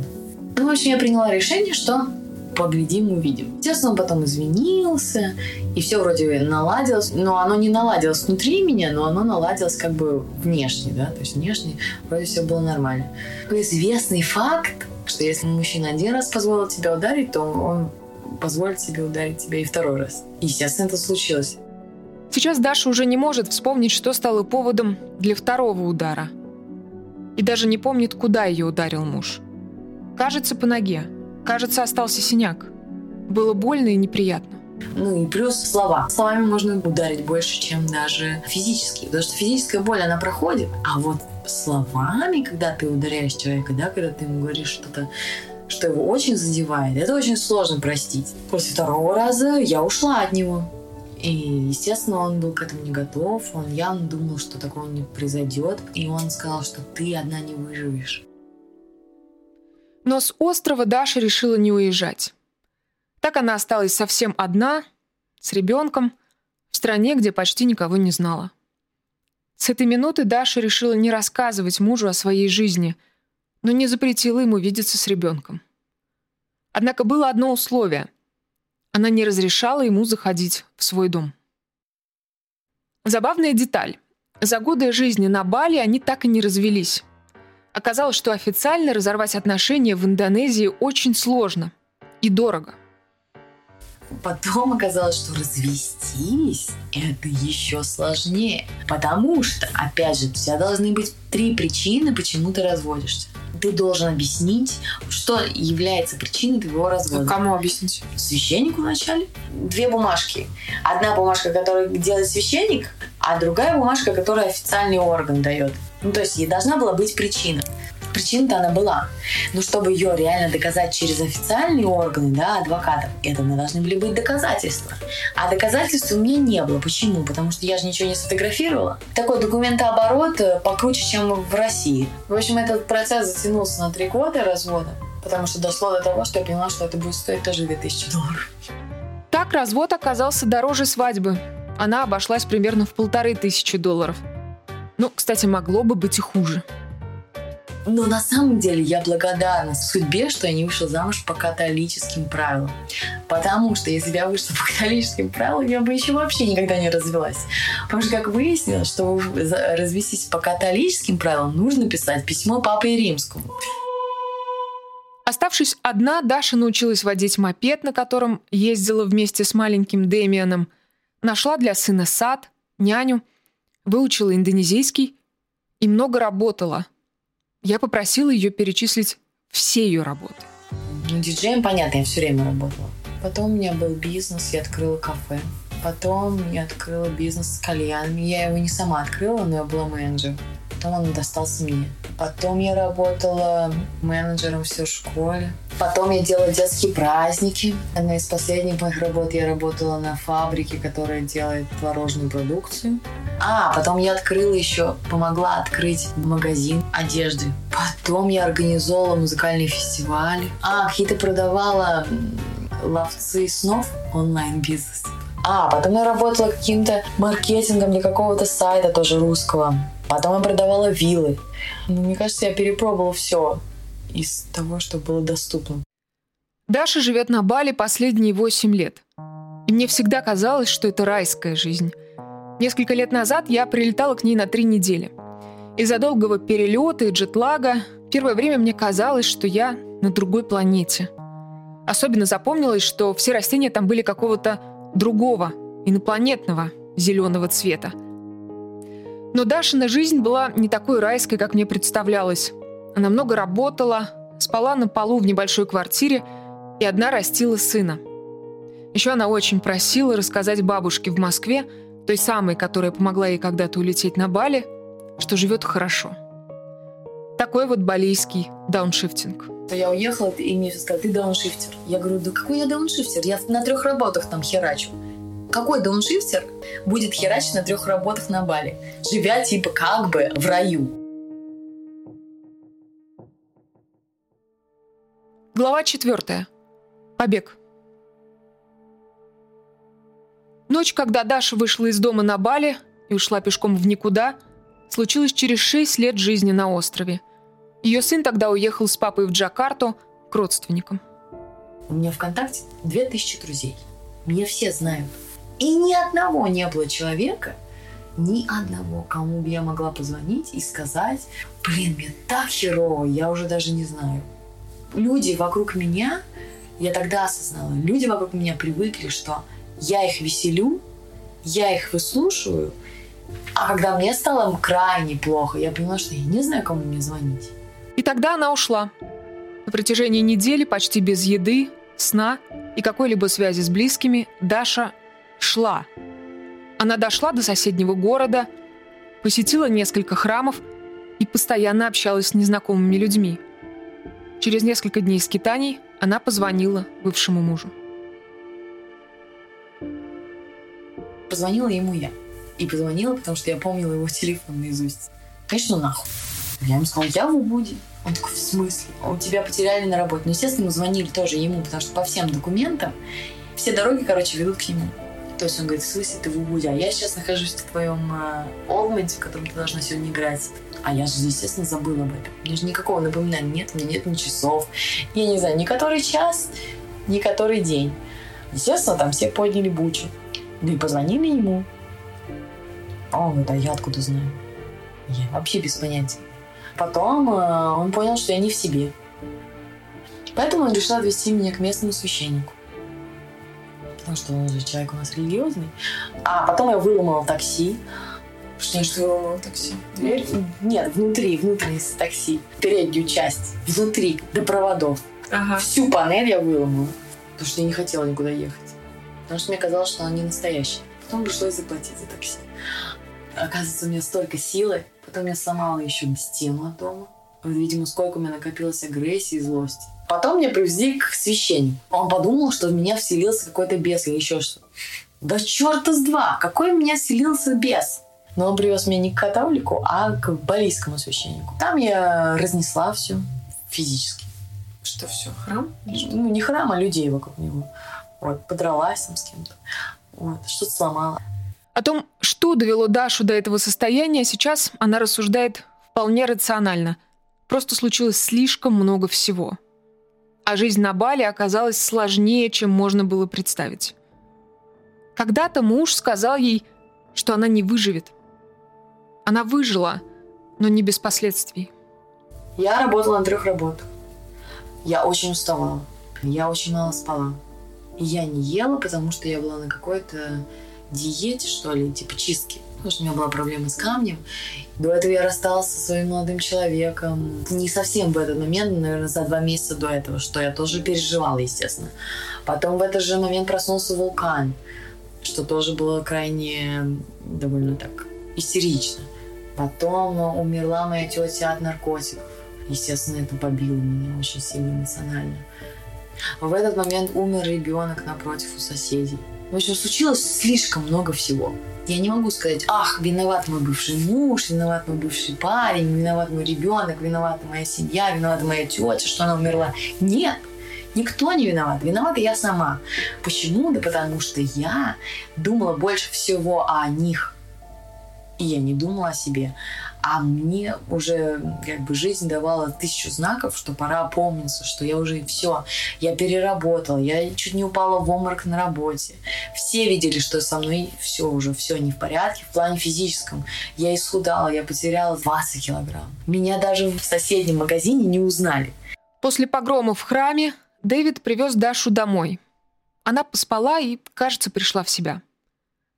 Ну, в общем, я приняла решение, что поглядим, увидим. Естественно, он потом извинился, и все вроде наладилось, но оно не наладилось внутри меня, но оно наладилось как бы внешне, да, то есть внешне вроде все было нормально. Известный факт, что если мужчина один раз позволил тебя ударить, то он позволить себе ударить тебя и второй раз. естественно, это случилось. Сейчас Даша уже не может вспомнить, что стало поводом для второго удара. И даже не помнит, куда ее ударил муж. Кажется, по ноге. Кажется, остался синяк. Было больно и неприятно. Ну и плюс слова. Словами можно ударить больше, чем даже физически. Потому что физическая боль, она проходит. А вот словами, когда ты ударяешь человека, да, когда ты ему говоришь что-то что его очень задевает, это очень сложно простить. После второго раза я ушла от него. И, естественно, он был к этому не готов. Он явно думал, что такого не произойдет. И он сказал, что ты одна не выживешь. Но с острова Даша решила не уезжать. Так она осталась совсем одна, с ребенком, в стране, где почти никого не знала. С этой минуты Даша решила не рассказывать мужу о своей жизни – но не запретила ему видеться с ребенком. Однако было одно условие. Она не разрешала ему заходить в свой дом. Забавная деталь. За годы жизни на Бали они так и не развелись. Оказалось, что официально разорвать отношения в Индонезии очень сложно и дорого. Потом оказалось, что развестись это еще сложнее. Потому что, опять же, у тебя должны быть три причины, почему ты разводишься ты должен объяснить, что является причиной твоего развода. А кому объяснить? Священнику вначале. Две бумажки. Одна бумажка, которую делает священник, а другая бумажка, которую официальный орган дает. Ну, то есть должна была быть причина причина-то она была. Но чтобы ее реально доказать через официальные органы, да, адвокатов, это должны были быть доказательства. А доказательств у меня не было. Почему? Потому что я же ничего не сфотографировала. Такой документооборот э, покруче, чем в России. В общем, этот процесс затянулся на три года развода, потому что дошло до того, что я поняла, что это будет стоить тоже 2000 долларов. Так развод оказался дороже свадьбы. Она обошлась примерно в полторы тысячи долларов. Ну, кстати, могло бы быть и хуже. Но на самом деле я благодарна судьбе, что я не вышла замуж по католическим правилам. Потому что если бы я вышла по католическим правилам, я бы еще вообще никогда не развелась. Потому что, как выяснилось, что развестись по католическим правилам, нужно писать письмо Папе Римскому. Оставшись одна, Даша научилась водить мопед, на котором ездила вместе с маленьким Дэмианом, нашла для сына сад, няню, выучила индонезийский и много работала – я попросила ее перечислить все ее работы. Ну, диджеем, понятно, я все время работала. Потом у меня был бизнес, я открыла кафе. Потом я открыла бизнес с кальянами. Я его не сама открыла, но я была менеджер. Потом он достался мне. Потом я работала менеджером все в школе. Потом я делала детские праздники. Одна из последних моих работ я работала на фабрике, которая делает творожную продукцию. А, потом я открыла еще, помогла открыть магазин одежды. Потом я организовала музыкальные фестивали. А, какие-то продавала ловцы снов онлайн-бизнес. А, потом я работала каким-то маркетингом для какого-то сайта тоже русского. Потом я продавала виллы. Ну, мне кажется, я перепробовала все из того, что было доступно. Даша живет на Бали последние 8 лет. И мне всегда казалось, что это райская жизнь. Несколько лет назад я прилетала к ней на три недели. Из-за долгого перелета и джетлага первое время мне казалось, что я на другой планете. Особенно запомнилось, что все растения там были какого-то другого, инопланетного, зеленого цвета. Но Дашина жизнь была не такой райской, как мне представлялось. Она много работала, спала на полу в небольшой квартире и одна растила сына. Еще она очень просила рассказать бабушке в Москве, той самой, которая помогла ей когда-то улететь на Бали, что живет хорошо. Такой вот балийский дауншифтинг. Я уехала, и мне сказали, ты дауншифтер. Я говорю, да какой я дауншифтер? Я на трех работах там херачу. Какой дауншифтер будет херачить на трех работах на Бали, живя типа как бы в раю? Глава четвертая. Побег. Ночь, когда Даша вышла из дома на Бали и ушла пешком в никуда, случилась через шесть лет жизни на острове. Ее сын тогда уехал с папой в Джакарту к родственникам. У меня ВКонтакте 2000 друзей. Меня все знают. И ни одного не было человека, ни одного, кому бы я могла позвонить и сказать, блин, мне так херово, я уже даже не знаю. Люди вокруг меня, я тогда осознала, люди вокруг меня привыкли, что я их веселю, я их выслушиваю, а когда мне стало крайне плохо, я поняла, что я не знаю, кому мне звонить. И тогда она ушла. На протяжении недели, почти без еды, сна и какой-либо связи с близкими, Даша шла. Она дошла до соседнего города, посетила несколько храмов и постоянно общалась с незнакомыми людьми. Через несколько дней скитаний она позвонила бывшему мужу. Позвонила ему я. И позвонила, потому что я помнила его телефон наизусть. Конечно, нахуй. Я ему сказала, я в Убуде. Он такой, в смысле? У тебя потеряли на работе. Ну, естественно, мы звонили тоже ему, потому что по всем документам все дороги, короче, ведут к нему. То есть он говорит, смысле ты в Убуде? А я сейчас нахожусь в твоем э, Олменте, в котором ты должна сегодня играть. А я же, естественно, забыла об этом. У меня же никакого напоминания нет, у меня нет ни часов. Я не знаю, ни который час, ни который день. Естественно, там все подняли бучу. Да и позвонили ему. А он говорит, а я откуда знаю? Я вообще без понятия. Потом э, он понял, что я не в себе. Поэтому он решил отвезти меня к местному священнику. Потому что он же человек у нас религиозный. А потом я выломала такси. Что, что выломала такси? Дверь? Нет, внутри, внутренний такси. Переднюю часть. Внутри, до проводов. Ага. Всю панель я выломала. Потому что я не хотела никуда ехать. Потому что мне казалось, что она не настоящая. Потом пришлось заплатить за такси. Оказывается, у меня столько силы. Потом я сломала еще стену от дома. Видимо, сколько у меня накопилось агрессии и злости. Потом меня привезли к священнику. Он подумал, что в меня вселился какой-то бес или еще что. Да черта с два! Какой в меня вселился бес? Но он привез меня не к католику, а к балийскому священнику. Там я разнесла все физически. Что все, храм? Ну, не храм, а людей вокруг него. Вот, подралась там с кем-то. Вот, что-то сломала. О том, что довело Дашу до этого состояния, сейчас она рассуждает вполне рационально. Просто случилось слишком много всего. А жизнь на Бали оказалась сложнее, чем можно было представить. Когда-то муж сказал ей, что она не выживет. Она выжила, но не без последствий. Я работала на трех работах. Я очень уставала. Я очень мало спала. И я не ела, потому что я была на какой-то диете, что ли, типа чистки. Потому что у меня была проблема с камнем. До этого я рассталась со своим молодым человеком. Не совсем в этот момент, наверное, за два месяца до этого, что я тоже переживала, естественно. Потом в этот же момент проснулся вулкан, что тоже было крайне довольно так истерично. Потом умерла моя тетя от наркотиков. Естественно, это побило меня очень сильно эмоционально. В этот момент умер ребенок напротив у соседей. В общем, случилось слишком много всего. Я не могу сказать, ах, виноват мой бывший муж, виноват мой бывший парень, виноват мой ребенок, виновата моя семья, виновата моя тетя, что она умерла. Нет, Никто не виноват. Виновата я сама. Почему? Да потому что я думала больше всего о них. И я не думала о себе. А мне уже как бы жизнь давала тысячу знаков, что пора опомниться, что я уже все, я переработала, я чуть не упала в обморок на работе. Все видели, что со мной все уже, все не в порядке в плане физическом. Я исхудала, я потеряла 20 килограмм. Меня даже в соседнем магазине не узнали. После погрома в храме Дэвид привез Дашу домой. Она поспала и, кажется, пришла в себя.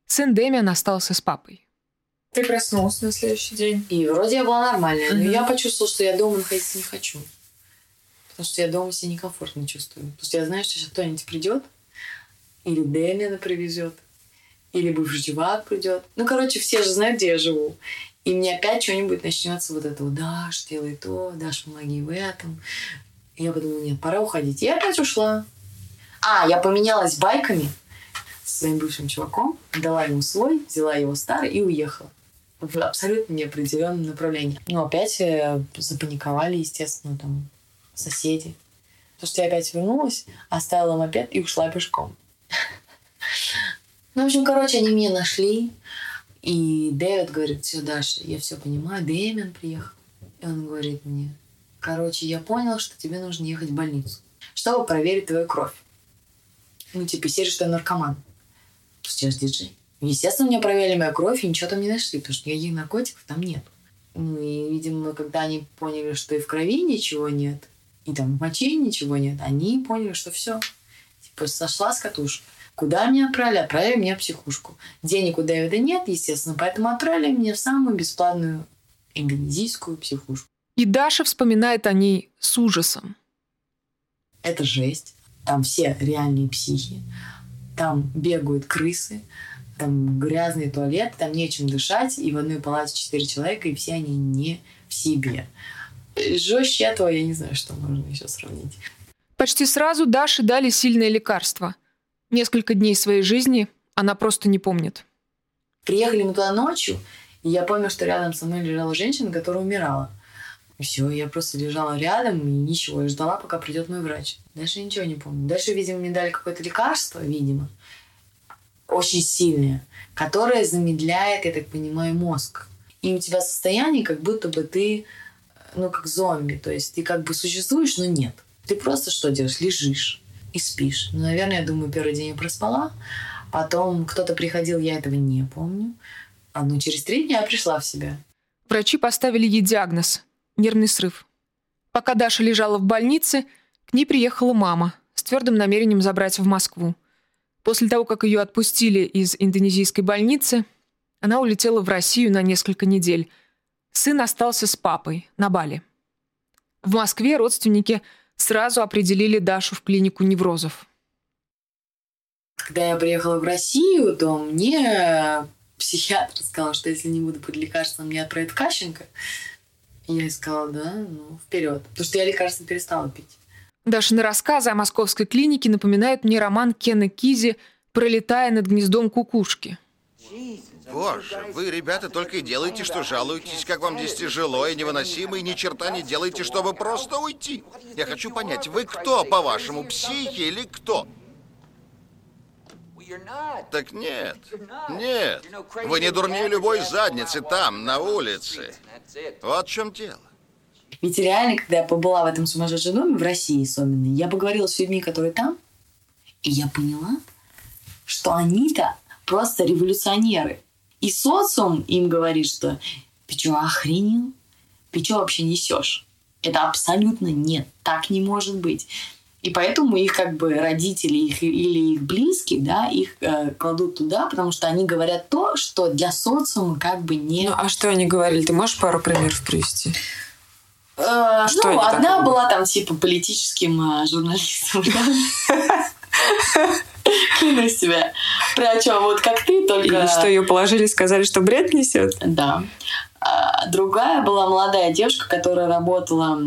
Сын Дэмиан остался с папой. Ты проснулся на следующий день. И вроде я была нормальная, но я почувствовала, что я дома находиться не хочу. Потому что я дома себя некомфортно чувствую. Потому что я знаю, что сейчас кто-нибудь придет, или Дэмиана привезет, или бывший чувак придет. Ну, короче, все же знают, где я живу. И мне опять что-нибудь начнется вот это вот, Даш, делай то, Даш, помоги в этом. И я подумала, нет, пора уходить. И я опять ушла. А, я поменялась байками с своим бывшим чуваком, дала ему свой, взяла его старый и уехала в абсолютно неопределенном направлении. Ну, опять э, запаниковали, естественно, там соседи. Потому что я опять вернулась, оставила мопед и ушла пешком. Ну, в общем, короче, они меня нашли. И Дэвид говорит, все, Даша, я все понимаю. Дэмин приехал. И он говорит мне, короче, я понял, что тебе нужно ехать в больницу, чтобы проверить твою кровь. Ну, типа, серии, что я наркоман. Же диджей. Естественно, меня проверили мою кровь и ничего там не нашли, потому что никаких наркотиков там нет. Ну и, видимо, когда они поняли, что и в крови ничего нет, и там в моче ничего нет, они поняли, что все. Типа сошла с катушек. Куда меня отправили? Отправили меня в психушку. Денег у Дэвида нет, естественно, поэтому отправили меня в самую бесплатную индонезийскую психушку. И Даша вспоминает о ней с ужасом. Это жесть. Там все реальные психи. Там бегают крысы, там грязный туалет, там нечем дышать, и в одной палате четыре человека, и все они не в себе. Жестче этого я не знаю, что можно еще сравнить. Почти сразу Даше дали сильное лекарство. Несколько дней своей жизни она просто не помнит. Приехали мы туда ночью, и я помню, что рядом со мной лежала женщина, которая умирала. И все, я просто лежала рядом и ничего, я ждала, пока придет мой врач. Дальше ничего не помню. Дальше, видимо, мне дали какое-то лекарство, видимо очень сильное, которое замедляет, я так понимаю, мозг. И у тебя состояние, как будто бы ты, ну, как зомби. То есть ты как бы существуешь, но нет. Ты просто что делаешь? Лежишь и спишь. Ну, наверное, я думаю, первый день я проспала. Потом кто-то приходил, я этого не помню. А ну, через три дня я пришла в себя. Врачи поставили ей диагноз – нервный срыв. Пока Даша лежала в больнице, к ней приехала мама с твердым намерением забрать в Москву. После того, как ее отпустили из индонезийской больницы, она улетела в Россию на несколько недель. Сын остался с папой на Бали. В Москве родственники сразу определили Дашу в клинику неврозов. Когда я приехала в Россию, то мне психиатр сказал, что если не буду под лекарством, мне отправят Кащенко. И я сказала, да, ну, вперед. Потому что я лекарства перестала пить. Дашины рассказы о московской клинике напоминают мне роман Кена Кизи «Пролетая над гнездом кукушки». Боже, вы, ребята, только и делаете, что жалуетесь, как вам здесь тяжело и невыносимо, и ни черта не делаете, чтобы просто уйти. Я хочу понять, вы кто, по-вашему, психи или кто? Так нет, нет. Вы не дурнее любой задницы там, на улице. Вот в чем дело. Ведь реально, когда я побыла в этом сумасшедшем доме, в России особенно, я поговорила с людьми, которые там, и я поняла, что они-то просто революционеры. И социум им говорит, что ты что, охренел? Ты что вообще несешь? Это абсолютно нет, так не может быть. И поэтому их как бы родители их, или их близкие, да, их э, кладут туда, потому что они говорят то, что для социума как бы не... Ну, а что они говорили? Ты можешь пару примеров привести? Э, Что ну, одна такое? была там типа политическим э, журналистом. Клянусь себя. Причем вот как ты, только... И что, ее положили, сказали, что бред несет? Да. А, А другая была молодая девушка, которая работала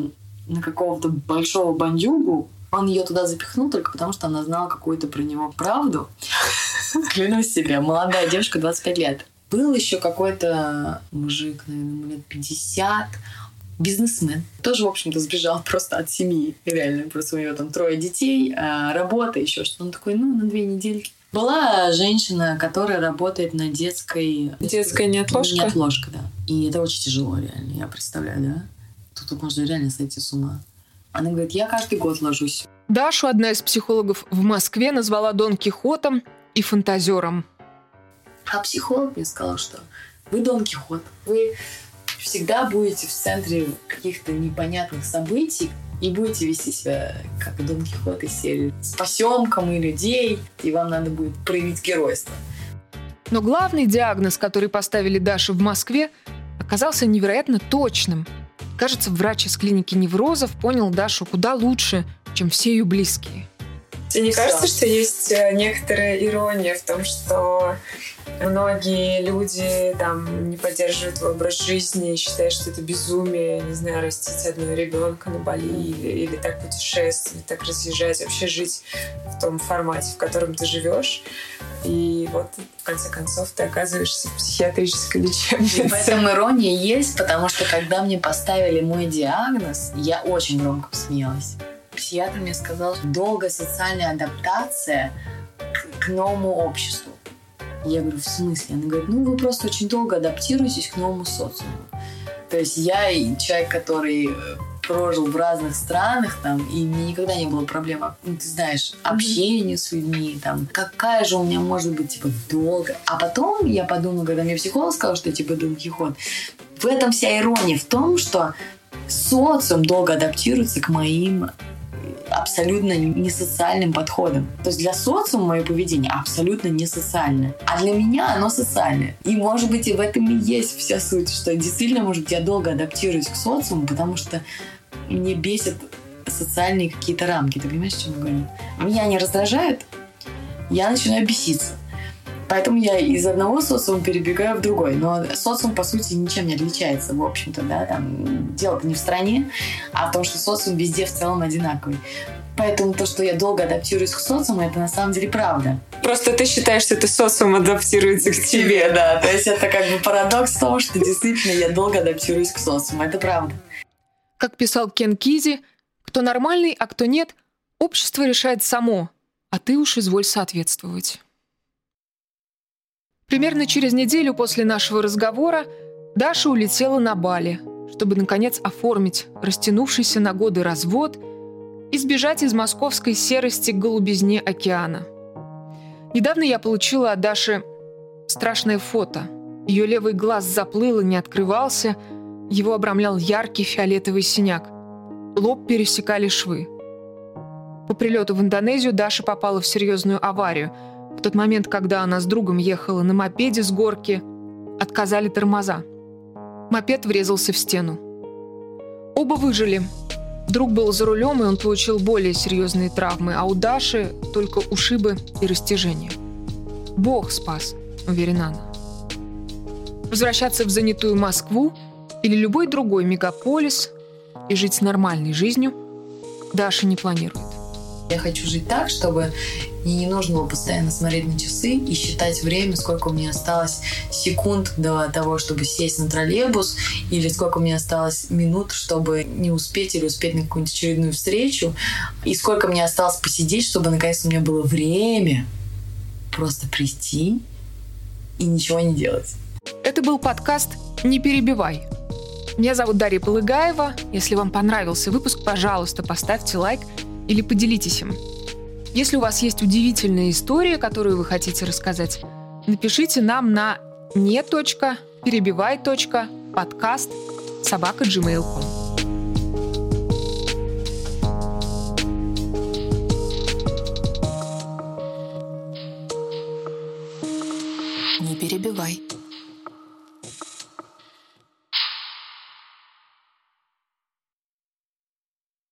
на какого-то большого бандюгу. Он ее туда запихнул только потому, что она знала какую-то про него правду. Клянусь себе, молодая девушка, 25 лет. Был еще какой-то мужик, наверное, лет 50, бизнесмен. Тоже, в общем-то, сбежал просто от семьи. Реально, просто у него там трое детей, а, работа, еще что-то. Он такой, ну, на две недельки. Была женщина, которая работает на детской... Детская неотложка? Неотложка, да. И это очень тяжело, реально, я представляю, да? Тут, тут можно реально сойти с ума. Она говорит, я каждый год ложусь. Дашу одна из психологов в Москве назвала Дон Кихотом и фантазером. А психолог мне сказал, что вы Дон Кихот. Вы всегда будете в центре каких-то непонятных событий и будете вести себя как Дон Кихот из серии. Спасемка мы людей, и вам надо будет проявить геройство. Но главный диагноз, который поставили Даше в Москве, оказался невероятно точным. Кажется, врач из клиники неврозов понял Дашу куда лучше, чем все ее близкие. Тебе не кажется, что есть э, некоторая ирония в том, что Многие люди там не поддерживают образ жизни, считают, что это безумие, не знаю, растить одного ребенка на Бали или, или так путешествовать, так разъезжать, вообще жить в том формате, в котором ты живешь. И вот, в конце концов, ты оказываешься в психиатрической лечебнице. В этом ирония есть, потому что когда мне поставили мой диагноз, я очень громко посмеялась. Психиатр мне сказал, что долгая социальная адаптация к, к новому обществу. Я говорю, в смысле? Она говорит, ну вы просто очень долго адаптируетесь к новому социуму. То есть я человек, который э, прожил в разных странах, там, и мне никогда не было проблем, ну, ты знаешь, общения с людьми, там, какая же у меня может быть, типа, долго. А потом я подумала, когда мне психолог сказал, что, типа, Дон Кихот, в этом вся ирония в том, что социум долго адаптируется к моим абсолютно не социальным подходом. То есть для социума мое поведение абсолютно не социальное. А для меня оно социальное. И может быть и в этом и есть вся суть, что действительно, может, я долго адаптируюсь к социуму, потому что мне бесит социальные какие-то рамки. Ты понимаешь, о чем я говорю? Меня они раздражают, я начинаю беситься. Поэтому я из одного социума перебегаю в другой. Но социум, по сути, ничем не отличается, в общем-то, да, там дело-то не в стране, а в том, что социум везде в целом одинаковый. Поэтому то, что я долго адаптируюсь к социуму, это на самом деле правда. Просто ты считаешь, что это социум адаптируется к тебе, да. То есть это как бы парадокс в том, что действительно я долго адаптируюсь к социуму. Это правда. Как писал Кен Кизи, кто нормальный, а кто нет, общество решает само, а ты уж изволь соответствовать. Примерно через неделю после нашего разговора Даша улетела на Бали, чтобы, наконец, оформить растянувшийся на годы развод и сбежать из московской серости к голубизне океана. Недавно я получила от Даши страшное фото. Ее левый глаз заплыл и не открывался, его обрамлял яркий фиолетовый синяк. Лоб пересекали швы. По прилету в Индонезию Даша попала в серьезную аварию – в тот момент, когда она с другом ехала на мопеде с горки, отказали тормоза. Мопед врезался в стену. Оба выжили. Друг был за рулем, и он получил более серьезные травмы, а у Даши только ушибы и растяжения. Бог спас, уверена она. Возвращаться в занятую Москву или любой другой мегаполис и жить нормальной жизнью Даша не планирует. Я хочу жить так, чтобы мне не нужно было постоянно смотреть на часы и считать время, сколько у меня осталось секунд до того, чтобы сесть на троллейбус, или сколько у меня осталось минут, чтобы не успеть или успеть на какую-нибудь очередную встречу, и сколько мне осталось посидеть, чтобы наконец у меня было время просто прийти и ничего не делать. Это был подкаст «Не перебивай». Меня зовут Дарья Полыгаева. Если вам понравился выпуск, пожалуйста, поставьте лайк или поделитесь им. Если у вас есть удивительная история, которую вы хотите рассказать, напишите нам на не.перебивай.подкаст собака gmail.com.